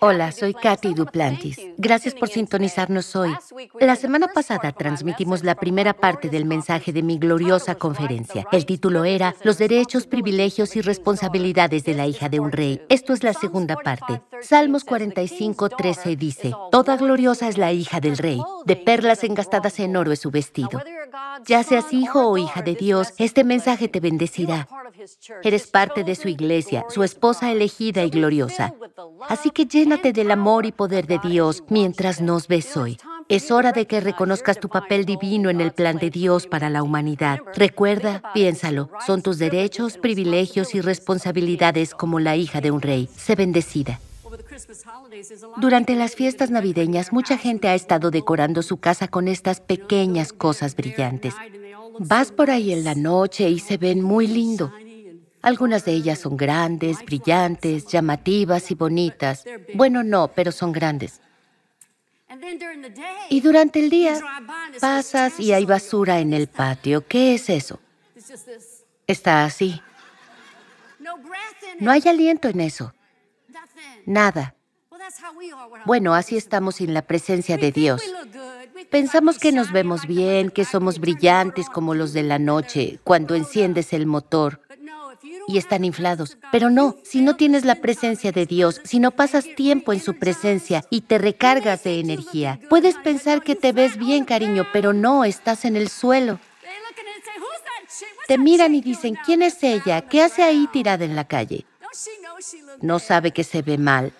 Hola, soy Katy Duplantis. Gracias por sintonizarnos hoy. La semana pasada transmitimos la primera parte del mensaje de mi gloriosa conferencia. El título era Los derechos, privilegios y responsabilidades de la hija de un rey. Esto es la segunda parte. Salmos 45, 13 dice, Toda gloriosa es la hija del rey, de perlas engastadas en oro es su vestido. Ya seas hijo o hija de Dios, este mensaje te bendecirá. Eres parte de su iglesia, su esposa elegida y gloriosa. Así que llénate del amor y poder de Dios mientras nos ves hoy. Es hora de que reconozcas tu papel divino en el plan de Dios para la humanidad. Recuerda, piénsalo, son tus derechos, privilegios y responsabilidades como la hija de un rey. Sé bendecida. Durante las fiestas navideñas, mucha gente ha estado decorando su casa con estas pequeñas cosas brillantes. Vas por ahí en la noche y se ven muy lindo. Algunas de ellas son grandes, brillantes, llamativas y bonitas. Bueno, no, pero son grandes. Y durante el día pasas y hay basura en el patio. ¿Qué es eso? Está así. No hay aliento en eso. Nada. Bueno, así estamos sin la presencia de Dios. Pensamos que nos vemos bien, que somos brillantes como los de la noche cuando enciendes el motor y están inflados. Pero no, si no tienes la presencia de Dios, si no pasas tiempo en su presencia y te recargas de energía, puedes pensar que te ves bien, cariño, pero no, estás en el suelo. Te miran y dicen, ¿quién es ella? ¿Qué hace ahí tirada en la calle? No sabe que se ve mal.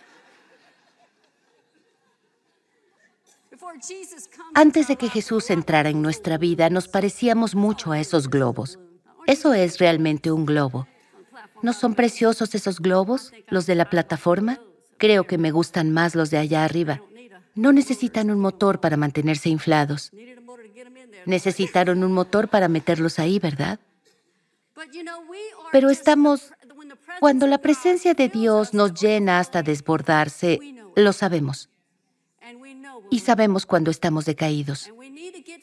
Antes de que Jesús entrara en nuestra vida, nos parecíamos mucho a esos globos. Eso es realmente un globo. ¿No son preciosos esos globos, los de la plataforma? Creo que me gustan más los de allá arriba. No necesitan un motor para mantenerse inflados. Necesitaron un motor para meterlos ahí, ¿verdad? Pero estamos... Cuando la presencia de Dios nos llena hasta desbordarse, lo sabemos. Y sabemos cuando estamos decaídos.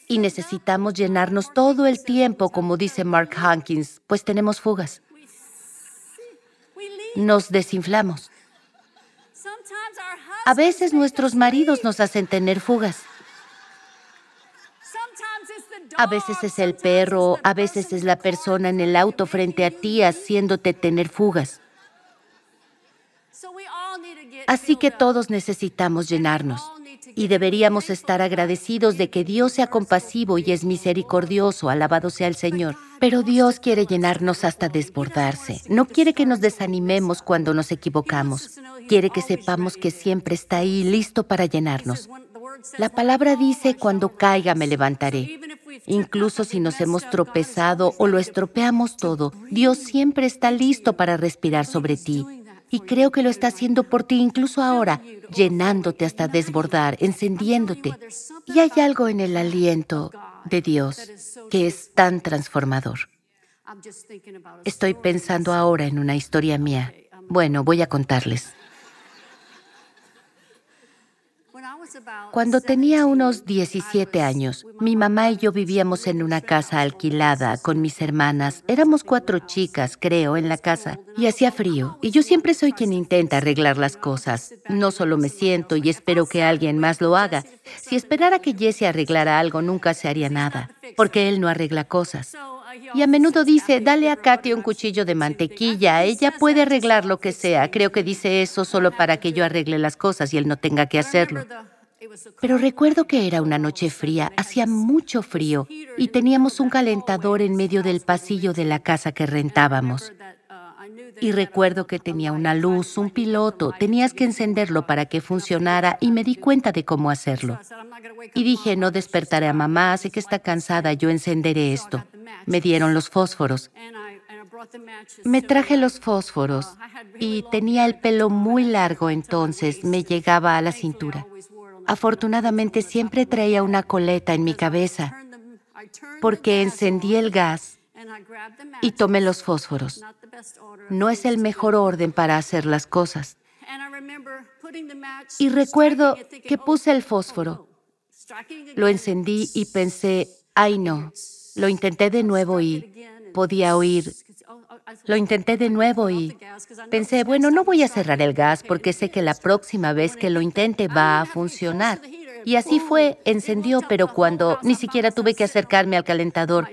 Y necesitamos llenarnos todo el tiempo, como dice Mark Hankins, pues tenemos fugas nos desinflamos. A veces nuestros maridos nos hacen tener fugas. A veces es el perro, a veces es la persona en el auto frente a ti haciéndote tener fugas. Así que todos necesitamos llenarnos y deberíamos estar agradecidos de que Dios sea compasivo y es misericordioso, alabado sea el Señor. Pero Dios quiere llenarnos hasta desbordarse. No quiere que nos desanimemos cuando nos equivocamos. Quiere que sepamos que siempre está ahí listo para llenarnos. La palabra dice, cuando caiga me levantaré. Incluso si nos hemos tropezado o lo estropeamos todo, Dios siempre está listo para respirar sobre ti y creo que lo está haciendo por ti incluso ahora, llenándote hasta desbordar, encendiéndote. Y hay algo en el aliento de Dios que es tan transformador. Estoy pensando ahora en una historia mía. Bueno, voy a contarles. Cuando tenía unos 17 años, mi mamá y yo vivíamos en una casa alquilada con mis hermanas. Éramos cuatro chicas, creo, en la casa. Y hacía frío. Y yo siempre soy quien intenta arreglar las cosas. No solo me siento y espero que alguien más lo haga. Si esperara que Jesse arreglara algo, nunca se haría nada. Porque él no arregla cosas. Y a menudo dice, dale a Katy un cuchillo de mantequilla, ella puede arreglar lo que sea. Creo que dice eso solo para que yo arregle las cosas y él no tenga que hacerlo. Pero recuerdo que era una noche fría, hacía mucho frío y teníamos un calentador en medio del pasillo de la casa que rentábamos. Y recuerdo que tenía una luz, un piloto, tenías que encenderlo para que funcionara y me di cuenta de cómo hacerlo. Y dije, no despertaré a mamá, sé que está cansada, yo encenderé esto. Me dieron los fósforos. Me traje los fósforos y tenía el pelo muy largo entonces, me llegaba a la cintura. Afortunadamente siempre traía una coleta en mi cabeza porque encendí el gas y tomé los fósforos. No es el mejor orden para hacer las cosas. Y recuerdo que puse el fósforo, lo encendí y pensé, ay no, lo intenté de nuevo y podía oír, Lo intenté de nuevo y pensé, bueno, no voy a cerrar el gas porque sé que la próxima vez que lo intente va a funcionar. Y así fue, encendió, pero cuando ni siquiera tuve que acercarme al calentador,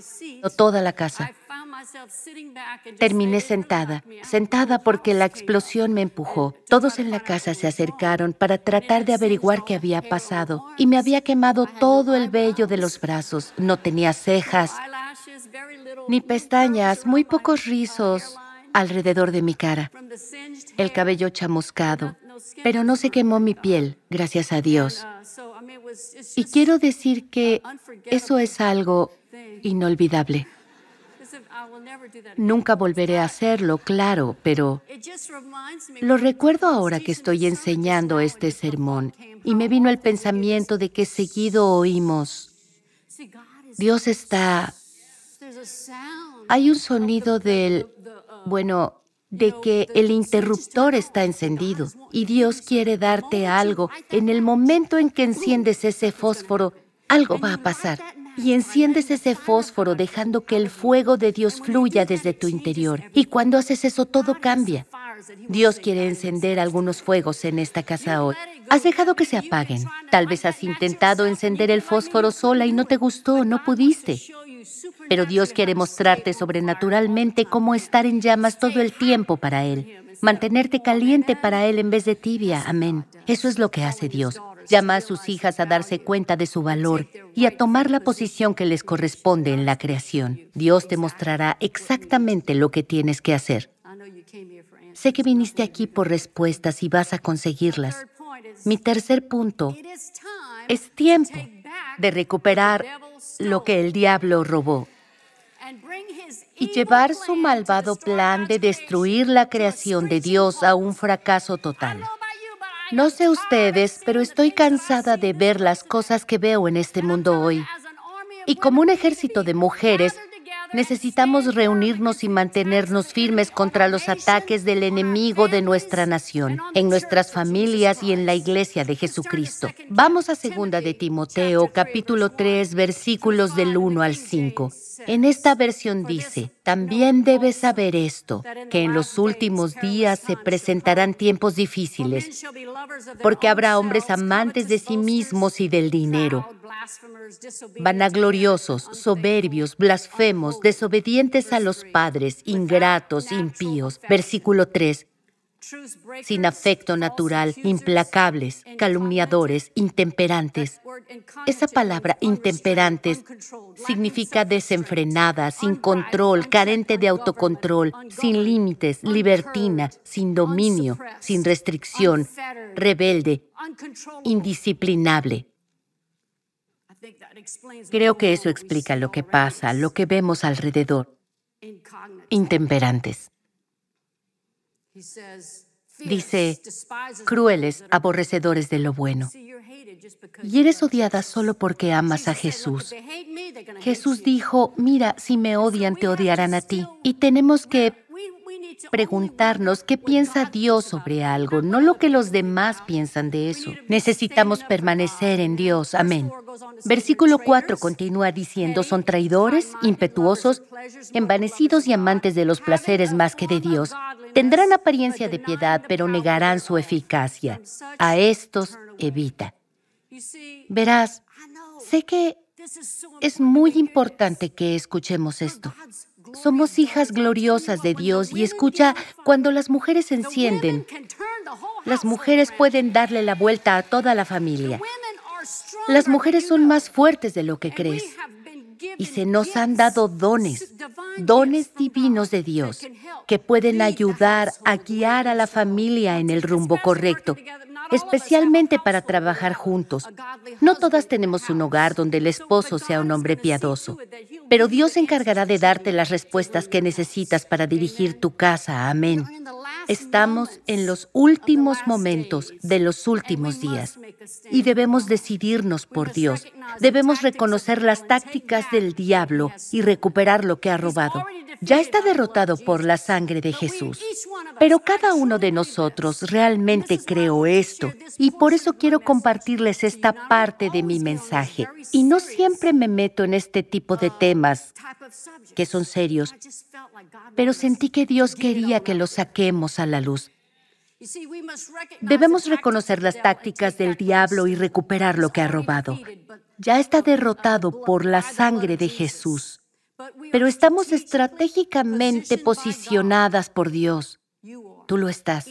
toda la casa. Terminé sentada, sentada porque la explosión me empujó. Todos en la casa se acercaron para tratar de averiguar qué había pasado y me había quemado todo el vello de los brazos. No tenía cejas, ni pestañas, muy pocos rizos alrededor de mi cara, el cabello chamuscado, pero no se quemó mi piel, gracias a Dios. Y quiero decir que eso es algo inolvidable. Nunca volveré a hacerlo, claro, pero lo recuerdo ahora que estoy enseñando este sermón y me vino el pensamiento de que seguido oímos, Dios está... Hay un sonido del, bueno, de que el interruptor está encendido y Dios quiere darte algo. En el momento en que enciendes ese fósforo, algo va a pasar y enciendes ese fósforo dejando que el fuego de Dios fluya desde tu interior. Y cuando haces eso todo cambia. Dios quiere encender algunos fuegos en esta casa hoy. Has dejado que se apaguen. Tal vez has intentado encender el fósforo sola y no te gustó, no pudiste. Pero Dios quiere mostrarte sobrenaturalmente cómo estar en llamas todo el tiempo para Él. Mantenerte caliente para Él en vez de tibia. Amén. Eso es lo que hace Dios. Llama a sus hijas a darse cuenta de su valor y a tomar la posición que les corresponde en la creación. Dios te mostrará exactamente lo que tienes que hacer. Sé que viniste aquí por respuestas y vas a conseguirlas. Mi tercer punto es tiempo de recuperar lo que el diablo robó y llevar su malvado plan de destruir la creación de Dios a un fracaso total. No sé ustedes, pero estoy cansada de ver las cosas que veo en este mundo hoy. Y como un ejército de mujeres, necesitamos reunirnos y mantenernos firmes contra los ataques del enemigo de nuestra nación, en nuestras familias y en la iglesia de Jesucristo. Vamos a segunda de Timoteo, capítulo 3, versículos del 1 al 5. En esta versión dice, también debes saber esto, que en los últimos días se presentarán tiempos difíciles, porque habrá hombres amantes de sí mismos y del dinero, vanagloriosos, soberbios, blasfemos, desobedientes a los padres, ingratos, impíos. Versículo 3 sin afecto natural, implacables, calumniadores, intemperantes. Esa palabra intemperantes significa desenfrenada, sin control, carente de autocontrol, sin límites, libertina, sin dominio, sin restricción, rebelde, indisciplinable. Creo que eso explica lo que pasa, lo que vemos alrededor. Intemperantes. Dice, crueles, aborrecedores de lo bueno. Y eres odiada solo porque amas a Jesús. Jesús dijo, mira, si me odian, te odiarán a ti. Y tenemos que preguntarnos qué piensa Dios sobre algo, no lo que los demás piensan de eso. Necesitamos permanecer en Dios. Amén. Versículo 4 continúa diciendo, son traidores, impetuosos, envanecidos y amantes de los placeres más que de Dios. Tendrán apariencia de piedad, pero negarán su eficacia. A estos evita. Verás, sé que es muy importante que escuchemos esto. Somos hijas gloriosas de Dios y escucha, cuando las mujeres encienden, las mujeres pueden darle la vuelta a toda la familia. Las mujeres son más fuertes de lo que crees y se nos han dado dones, dones divinos de Dios que pueden ayudar a guiar a la familia en el rumbo correcto especialmente para trabajar juntos. No todas tenemos un hogar donde el esposo sea un hombre piadoso, pero Dios se encargará de darte las respuestas que necesitas para dirigir tu casa. Amén. Estamos en los últimos momentos de los últimos días y debemos decidirnos por Dios. Debemos reconocer las tácticas del diablo y recuperar lo que ha robado. ya está derrotado por la sangre de Jesús. Pero cada uno de nosotros realmente creó esto y por eso quiero compartirles esta parte de mi mensaje. Y no siempre me meto en este tipo de temas que son serios, pero sentí que Dios quería que los saquemos a la luz. Debemos reconocer las tácticas del diablo y recuperar lo que ha robado. Ya está derrotado por la sangre de Jesús, pero estamos estratégicamente posicionadas por Dios. Tú lo estás.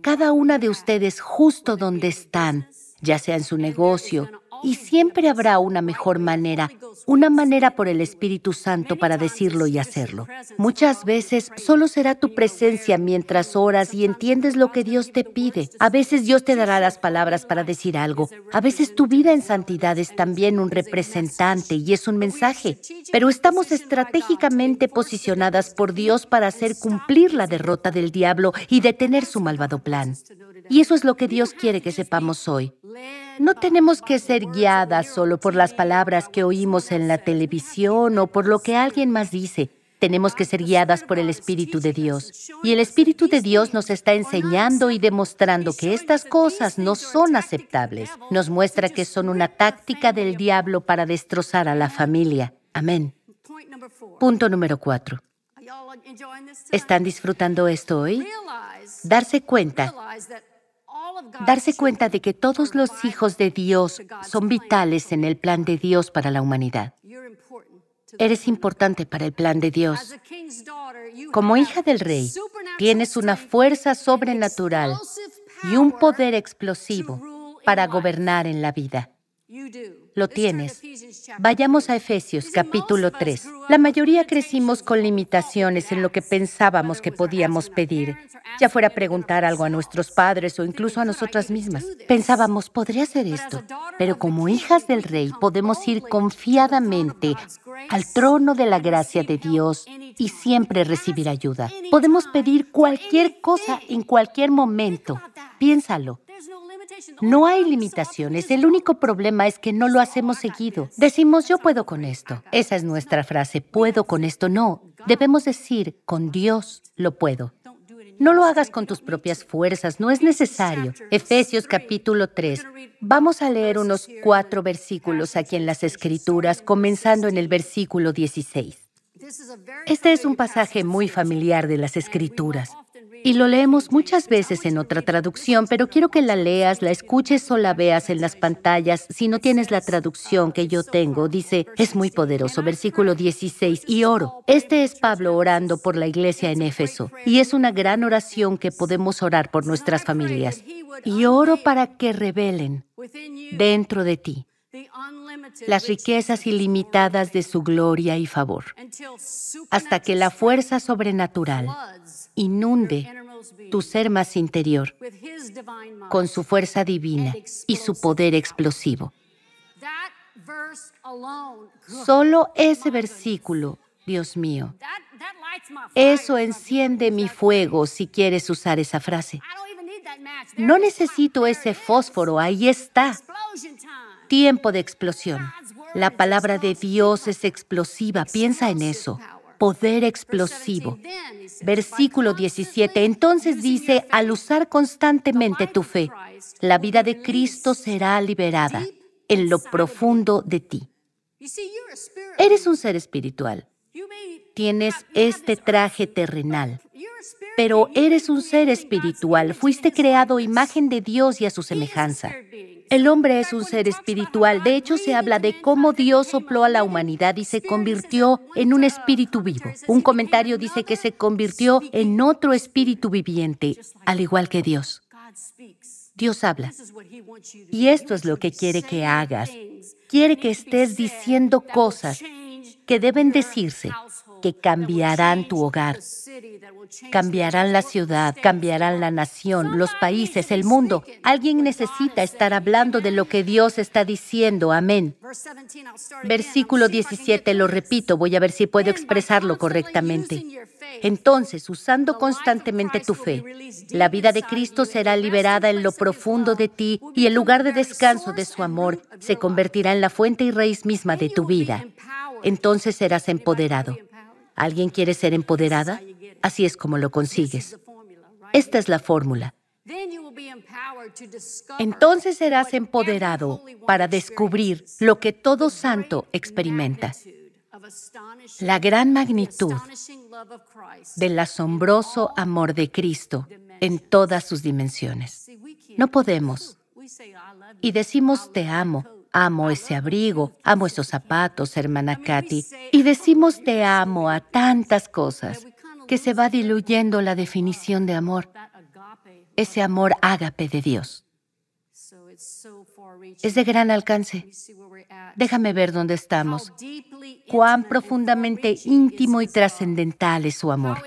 Cada una de ustedes justo donde están, ya sea en su negocio, y siempre habrá una mejor manera, una manera por el Espíritu Santo para decirlo y hacerlo. Muchas veces solo será tu presencia mientras oras y entiendes lo que Dios te pide. A veces Dios te dará las palabras para decir algo. A veces tu vida en santidad es también un representante y es un mensaje. Pero estamos estratégicamente posicionadas por Dios para hacer cumplir la derrota del diablo y detener su malvado plan. Y eso es lo que Dios quiere que sepamos hoy. No tenemos que ser guiadas solo por las palabras que oímos en la televisión o por lo que alguien más dice. Tenemos que ser guiadas por el Espíritu de Dios. Y el Espíritu de Dios nos está enseñando y demostrando que estas cosas no son aceptables. Nos muestra que son una táctica del diablo para destrozar a la familia. Amén. Punto número cuatro. ¿Están disfrutando esto hoy? Darse cuenta darse cuenta de que todos los hijos de Dios son vitales en el plan de Dios para la humanidad. Eres importante para el plan de Dios. Como hija del rey, tienes una fuerza sobrenatural y un poder explosivo para gobernar en la vida lo tienes. Vayamos a Efesios capítulo 3. La mayoría crecimos con limitaciones en lo que pensábamos que podíamos pedir, ya fuera preguntar algo a nuestros padres o incluso a nosotras mismas. Pensábamos, podría hacer esto, pero como hijas del rey podemos ir confiadamente al trono de la gracia de Dios y siempre recibir ayuda. Podemos pedir cualquier cosa en cualquier momento. Piénsalo. No hay limitaciones, el único problema es que no lo hacemos seguido. Decimos, yo puedo con esto. Esa es nuestra frase, puedo con esto. No, debemos decir, con Dios lo puedo. No lo hagas con tus propias fuerzas, no es necesario. Efesios capítulo 3. Vamos a leer unos cuatro versículos aquí en las Escrituras, comenzando en el versículo 16. Este es un pasaje muy familiar de las Escrituras. Y lo leemos muchas veces en otra traducción, pero quiero que la leas, la escuches o la veas en las pantallas. Si no tienes la traducción que yo tengo, dice, es muy poderoso, versículo 16, y oro. Este es Pablo orando por la iglesia en Éfeso, y es una gran oración que podemos orar por nuestras familias. Y oro para que revelen dentro de ti las riquezas ilimitadas de su gloria y favor, hasta que la fuerza sobrenatural inunde tu ser más interior con su fuerza divina y su poder explosivo. Solo ese versículo, Dios mío, eso enciende mi fuego si quieres usar esa frase. No necesito ese fósforo, ahí está. Tiempo de explosión. La palabra de Dios es explosiva, piensa en eso poder explosivo. Versículo 17. Entonces dice, al usar constantemente tu fe, la vida de Cristo será liberada en lo profundo de ti. Eres un ser espiritual. Tienes este traje terrenal, pero eres un ser espiritual. Fuiste creado imagen de Dios y a su semejanza. El hombre es un ser espiritual. De hecho, se habla de cómo Dios sopló a la humanidad y se convirtió en un espíritu vivo. Un comentario dice que se convirtió en otro espíritu viviente, al igual que Dios. Dios habla. Y esto es lo que quiere que hagas. Quiere que estés diciendo cosas que deben decirse que cambiarán tu hogar, cambiarán la ciudad, cambiarán la nación, los países, el mundo. Alguien necesita estar hablando de lo que Dios está diciendo. Amén. Versículo 17, lo repito, voy a ver si puedo expresarlo correctamente. Entonces, usando constantemente tu fe, la vida de Cristo será liberada en lo profundo de ti y el lugar de descanso de su amor se convertirá en la fuente y raíz misma de tu vida. Entonces serás empoderado ¿Alguien quiere ser empoderada? Así es como lo consigues. Esta es la fórmula. Entonces serás empoderado para descubrir lo que todo santo experimenta. La gran magnitud del asombroso amor de Cristo en todas sus dimensiones. No podemos. Y decimos te amo, amo ese abrigo, amo esos zapatos, hermana Katy. Y decimos te amo a tantas cosas que se va diluyendo la definición de amor ese amor ágape de Dios. Es de gran alcance. Déjame ver dónde estamos. Cuán profundamente íntimo y trascendental es su amor.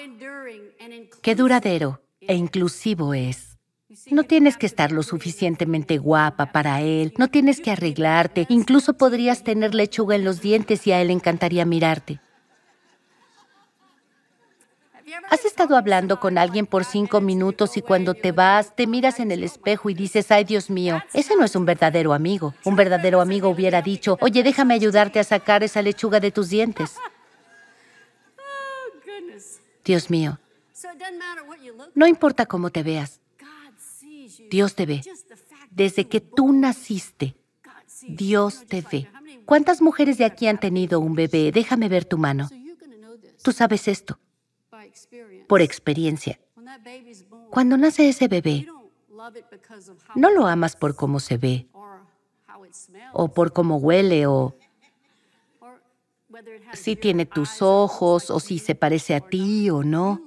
Qué duradero e inclusivo es. No tienes que estar lo suficientemente guapa para él, no tienes que arreglarte, incluso podrías tener lechuga en los dientes y a él encantaría mirarte. ¿Has estado hablando con alguien por cinco minutos y cuando te vas te miras en el espejo y dices, ay Dios mío, ese no es un verdadero amigo? Un verdadero amigo hubiera dicho, oye, déjame ayudarte a sacar esa lechuga de tus dientes. Dios mío, no importa cómo te veas, Dios te ve. Desde que tú naciste, Dios te ve. ¿Cuántas mujeres de aquí han tenido un bebé? Déjame ver tu mano. Tú sabes esto por experiencia. Cuando nace ese bebé, no lo amas por cómo se ve, o por cómo huele, o si tiene tus ojos, o si se parece a ti o no.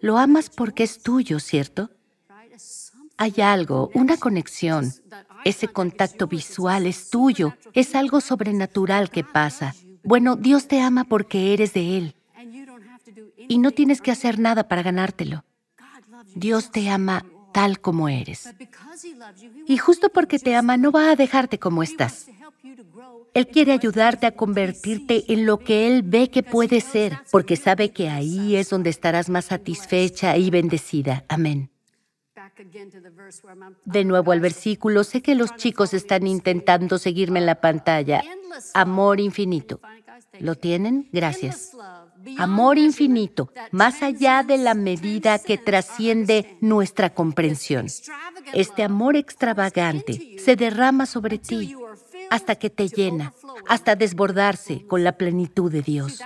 Lo amas porque es tuyo, ¿cierto? Hay algo, una conexión. Ese contacto visual es tuyo, es algo sobrenatural que pasa. Bueno, Dios te ama porque eres de Él y no tienes que hacer nada para ganártelo. Dios te ama tal como eres. Y justo porque te ama no va a dejarte como estás. Él quiere ayudarte a convertirte en lo que Él ve que puede ser, porque sabe que ahí es donde estarás más satisfecha y bendecida. Amén. De nuevo al versículo, sé que los chicos están intentando seguirme en la pantalla. Amor infinito. ¿Lo tienen? Gracias amor infinito, más allá de la medida que trasciende nuestra comprensión. Este amor extravagante se derrama sobre ti hasta que te llena, hasta desbordarse con la plenitud de Dios.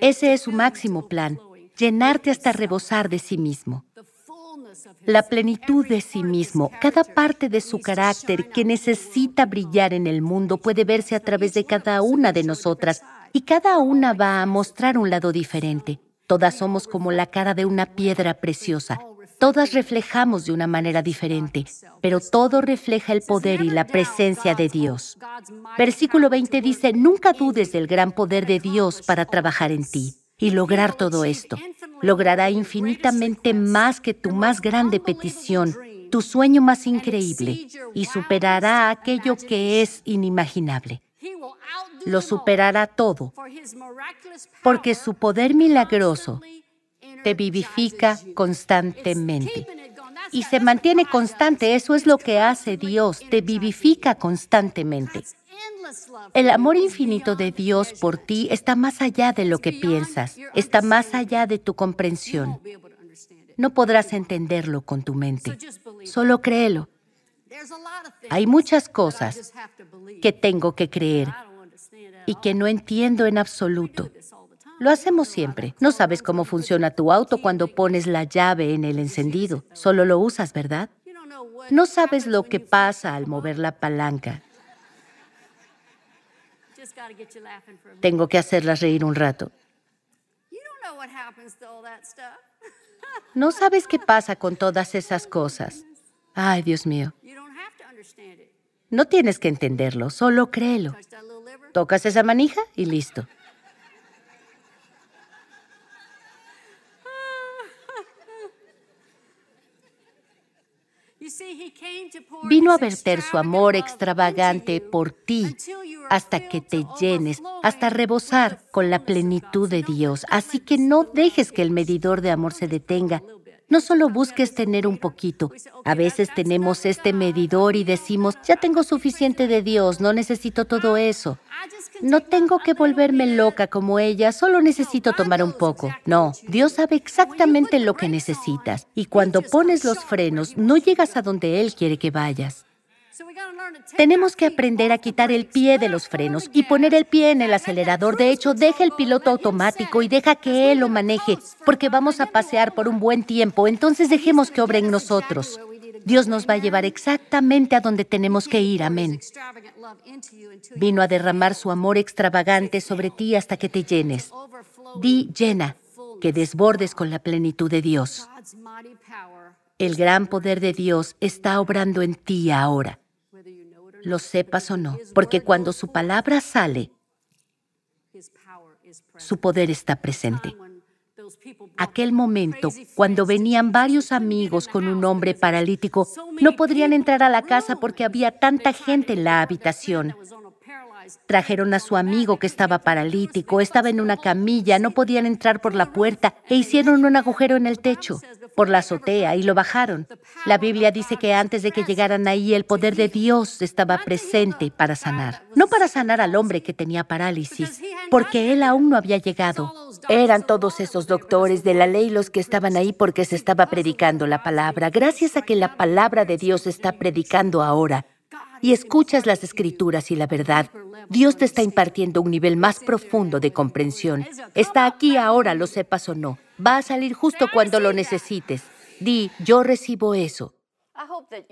Ese es su máximo plan, llenarte hasta rebosar de sí mismo. La plenitud de sí mismo, cada parte de su carácter que necesita brillar en el mundo puede verse a través de cada una de nosotras y cada una va a mostrar un lado diferente. Todas somos como la cara de una piedra preciosa. Todas reflejamos de una manera diferente, pero todo refleja el poder y la presencia de Dios. Versículo 20 dice, nunca dudes del gran poder de Dios para trabajar en ti y lograr todo esto. Logrará infinitamente más que tu más grande petición, tu sueño más increíble, y superará aquello que es inimaginable lo superará todo, porque su poder milagroso te vivifica constantemente. Y se mantiene constante, eso es lo que hace Dios, te vivifica constantemente. El amor infinito de Dios por ti está más allá de lo que piensas, está más allá de tu comprensión. No podrás entenderlo con tu mente, solo créelo. Hay muchas cosas que tengo que creer y que no entiendo en absoluto. Lo hacemos siempre. No sabes cómo funciona tu auto cuando pones la llave en el encendido. Solo lo usas, ¿verdad? No sabes lo que pasa al mover la palanca. Tengo que hacerlas reír un rato. No sabes qué pasa con todas esas cosas. Ay, Dios mío. No tienes que entenderlo, solo créelo. Tocas esa manija y listo. Vino a verter su amor extravagante por ti hasta que te llenes, hasta rebosar con la plenitud de Dios. Así que no dejes que el medidor de amor se detenga No solo busques tener un poquito. A veces tenemos este medidor y decimos, ya tengo suficiente de Dios, no necesito todo eso. No tengo que volverme loca como ella, solo necesito tomar un poco. No, Dios sabe exactamente lo que necesitas. Y cuando pones los frenos, no llegas a donde Él quiere que vayas. Tenemos que aprender a quitar el pie de los frenos y poner el pie en el acelerador. De hecho, deja el piloto automático y deja que él lo maneje, porque vamos a pasear por un buen tiempo, entonces dejemos que obre en nosotros. Dios nos va a llevar exactamente a donde tenemos que ir. Amén. Vino a derramar su amor extravagante sobre ti hasta que te llenes. Di llena, que desbordes con la plenitud de Dios. El gran poder de Dios está obrando en ti ahora lo sepas o no, porque cuando su palabra sale, su poder está presente. Aquel momento, cuando venían varios amigos con un hombre paralítico, no podrían entrar a la casa porque había tanta gente en la habitación. Trajeron a su amigo que estaba paralítico, estaba en una camilla, no podían entrar por la puerta e hicieron un agujero en el techo por la azotea y lo bajaron. La Biblia dice que antes de que llegaran ahí el poder de Dios estaba presente para sanar. No para sanar al hombre que tenía parálisis, porque él aún no había llegado. Eran todos esos doctores de la ley los que estaban ahí porque se estaba predicando la palabra. Gracias a que la palabra de Dios está predicando ahora y escuchas las escrituras y la verdad, Dios te está impartiendo un nivel más profundo de comprensión. Está aquí ahora, lo sepas o no. Va a salir justo cuando lo necesites. Di, yo recibo eso.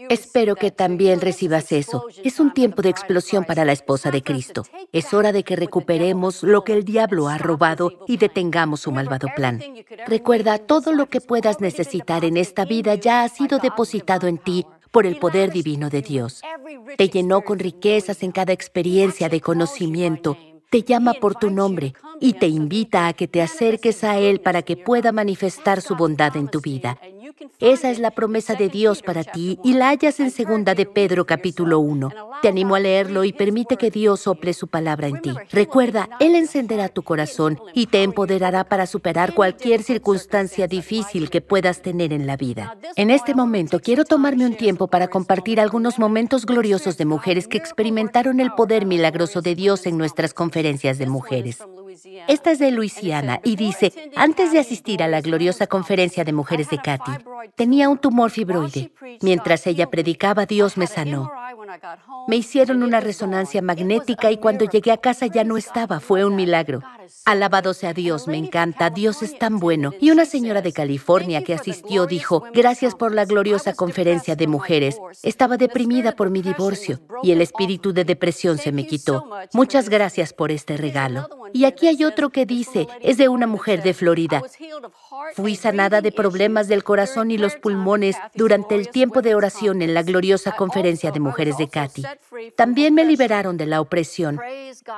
Espero que también recibas eso. Es un tiempo de explosión para la esposa de Cristo. Es hora de que recuperemos lo que el diablo ha robado y detengamos su malvado plan. Recuerda, todo lo que puedas necesitar en esta vida ya ha sido depositado en ti por el poder divino de Dios. Te llenó con riquezas en cada experiencia de conocimiento te llama por tu nombre y te invita a que te acerques a Él para que pueda manifestar su bondad en tu vida. Esa es la promesa de Dios para ti y la hallas en segunda de Pedro capítulo 1. Te animo a leerlo y permite que Dios sople su palabra en ti. Recuerda, Él encenderá tu corazón y te empoderará para superar cualquier circunstancia difícil que puedas tener en la vida. En este momento quiero tomarme un tiempo para compartir algunos momentos gloriosos de mujeres que experimentaron el poder milagroso de Dios en nuestras conferencias de mujeres. Esta es de Luisiana y dice, antes de asistir a la gloriosa conferencia de mujeres de Katy, tenía un tumor fibroide. Mientras ella predicaba, Dios me sanó. Me hicieron una resonancia magnética y cuando llegué a casa ya no estaba. Fue un milagro. Alabado sea Dios, me encanta. Dios es tan bueno. Y una señora de California que asistió dijo, gracias por la gloriosa conferencia de mujeres. Estaba deprimida por mi divorcio y el espíritu de depresión se me quitó. Muchas gracias por este regalo. Y aquí hay otro que dice, es de una mujer de Florida. Fui sanada de problemas del corazón y los pulmones durante el tiempo de oración en la gloriosa conferencia de mujeres de Katy. También me liberaron de la opresión.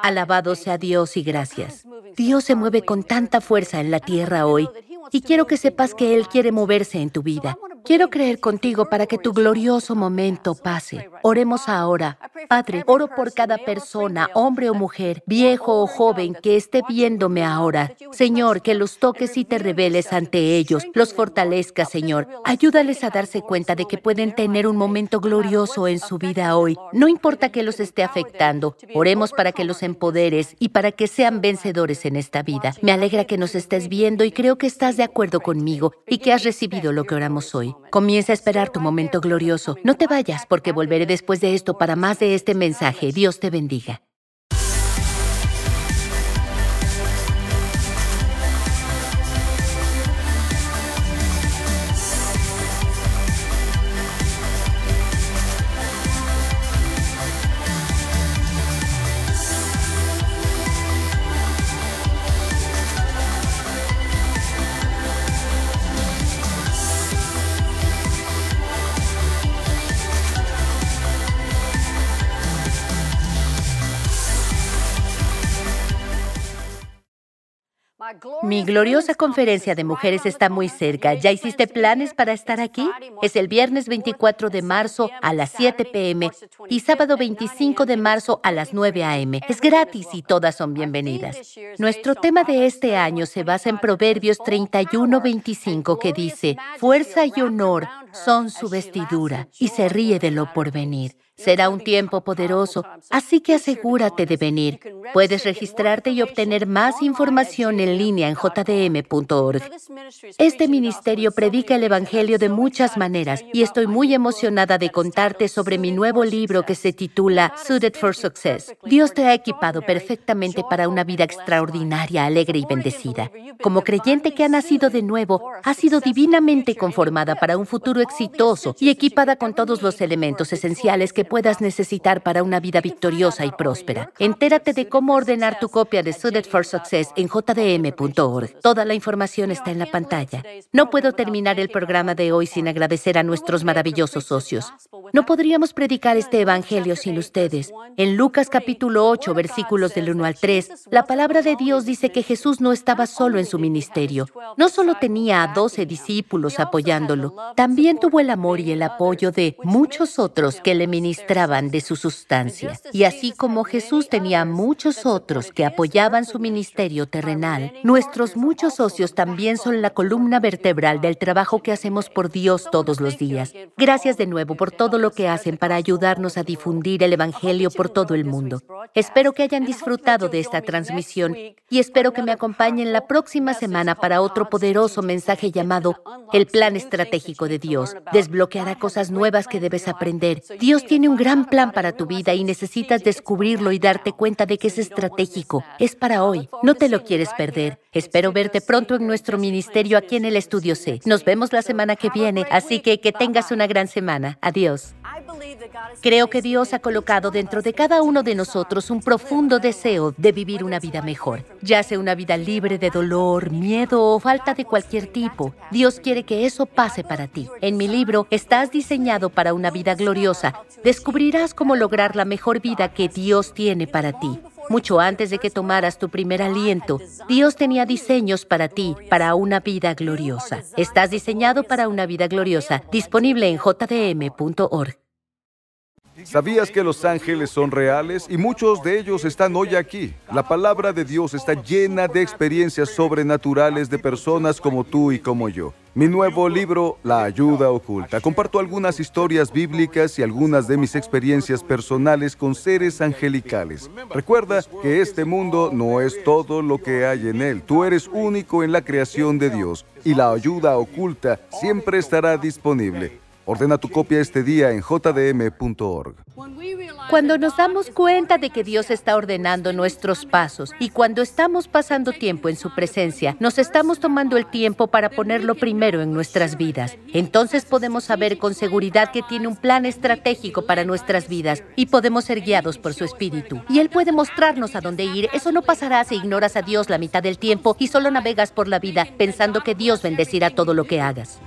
Alabado sea Dios y gracias. Dios se mueve con tanta fuerza en la tierra hoy y quiero que sepas que Él quiere moverse en tu vida. Quiero creer contigo para que tu glorioso momento pase. Oremos ahora. Padre, oro por cada persona, hombre o mujer, viejo o joven, que esté viéndome ahora. Señor, que los toques y te reveles ante ellos, los fortalezcas, Señor. Ayúdales a darse cuenta de que pueden tener un momento glorioso en su vida hoy. No importa que los esté afectando. Oremos para que los empoderes y para que sean vencedores en esta vida. Me alegra que nos estés viendo y creo que estás de acuerdo conmigo y que has recibido lo que oramos hoy. Comienza a esperar tu momento glorioso. No te vayas porque volveré después de esto para más de este mensaje. Dios te bendiga. Mi gloriosa conferencia de mujeres está muy cerca. ¿Ya hiciste planes para estar aquí? Es el viernes 24 de marzo a las 7 pm y sábado 25 de marzo a las 9 am. Es gratis y todas son bienvenidas. Nuestro tema de este año se basa en Proverbios 31-25 que dice, Fuerza y honor son su vestidura y se ríe de lo porvenir. Será un tiempo poderoso, así que asegúrate de venir. Puedes registrarte y obtener más información en línea en jdm.org. Este ministerio predica el Evangelio de muchas maneras y estoy muy emocionada de contarte sobre mi nuevo libro que se titula Suited for Success. Dios te ha equipado perfectamente para una vida extraordinaria, alegre y bendecida. Como creyente que ha nacido de nuevo, ha sido divinamente conformada para un futuro exitoso y equipada con todos los elementos esenciales que puedas necesitar para una vida victoriosa y próspera. Entérate de cómo ordenar tu copia de Suited for Success en jdm.org. Toda la información está en la pantalla. No puedo terminar el programa de hoy sin agradecer a nuestros maravillosos socios. No podríamos predicar este evangelio sin ustedes. En Lucas capítulo 8, versículos del 1 al 3, la palabra de Dios dice que Jesús no estaba solo en su ministerio. No solo tenía a 12 discípulos apoyándolo, también tuvo el amor y el apoyo de muchos otros que le ministraron de su sustancia. Y así como Jesús tenía muchos otros que apoyaban su ministerio terrenal, nuestros muchos socios también son la columna vertebral del trabajo que hacemos por Dios todos los días. Gracias de nuevo por todo que hacen para ayudarnos a difundir el Evangelio por todo el mundo. Espero que hayan disfrutado de esta transmisión y espero que me acompañen la próxima semana para otro poderoso mensaje llamado El Plan Estratégico de Dios. Desbloqueará cosas nuevas que debes aprender. Dios tiene un gran plan para tu vida y necesitas descubrirlo y darte cuenta de que es estratégico. Es para hoy. No te lo quieres perder. Espero verte pronto en nuestro ministerio aquí en el Estudio C. Nos vemos la semana que viene, así que que tengas una gran semana. Adiós. Creo que Dios ha colocado dentro de cada uno de nosotros un profundo deseo de vivir una vida mejor, ya sea una vida libre de dolor, miedo o falta de cualquier tipo. Dios quiere que eso pase para ti. En mi libro, Estás diseñado para una vida gloriosa, descubrirás cómo lograr la mejor vida que Dios tiene para ti. Mucho antes de que tomaras tu primer aliento, Dios tenía diseños para ti, para una vida gloriosa. Estás diseñado para una vida gloriosa, disponible en jdm.org. ¿Sabías que los ángeles son reales y muchos de ellos están hoy aquí? La palabra de Dios está llena de experiencias sobrenaturales de personas como tú y como yo. Mi nuevo libro, La Ayuda Oculta, comparto algunas historias bíblicas y algunas de mis experiencias personales con seres angelicales. Recuerda que este mundo no es todo lo que hay en él. Tú eres único en la creación de Dios y la ayuda oculta siempre estará disponible. Ordena tu copia este día en jdm.org. Cuando nos damos cuenta de que Dios está ordenando nuestros pasos y cuando estamos pasando tiempo en su presencia, nos estamos tomando el tiempo para ponerlo primero en nuestras vidas. Entonces podemos saber con seguridad que tiene un plan estratégico para nuestras vidas y podemos ser guiados por su espíritu. Y Él puede mostrarnos a dónde ir. Eso no pasará si ignoras a Dios la mitad del tiempo y solo navegas por la vida pensando que Dios bendecirá todo lo que hagas.